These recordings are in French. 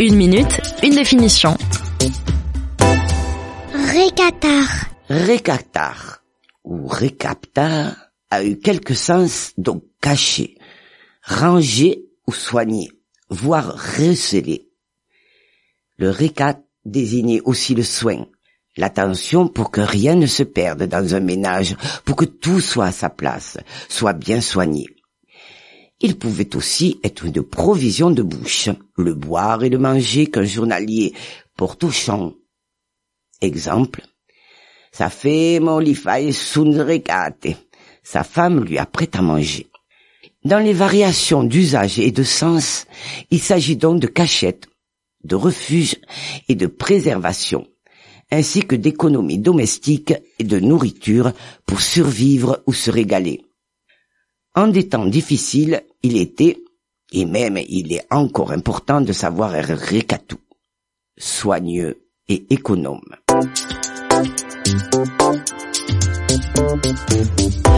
Une minute, une définition. Récatar. Récaptar ou récaptar a eu quelques sens donc caché, rangé ou soigné, voire recélé. Le récat désignait aussi le soin, l'attention pour que rien ne se perde dans un ménage, pour que tout soit à sa place, soit bien soigné. Il pouvait aussi être une provision de bouche, le boire et le manger qu'un journalier porte au champ. Exemple, sa femme. Sa femme lui apprête à manger. Dans les variations d'usage et de sens, il s'agit donc de cachette, de refuge et de préservation, ainsi que d'économie domestique et de nourriture pour survivre ou se régaler. En des temps difficiles, il était, et même il est encore important de savoir être soigneux et économe.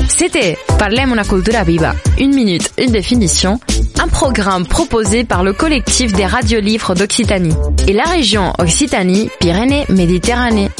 C'était Parlem una cultura viva. Une minute, une définition. Un programme proposé par le collectif des radios livres d'Occitanie et la région Occitanie-Pyrénées-Méditerranée.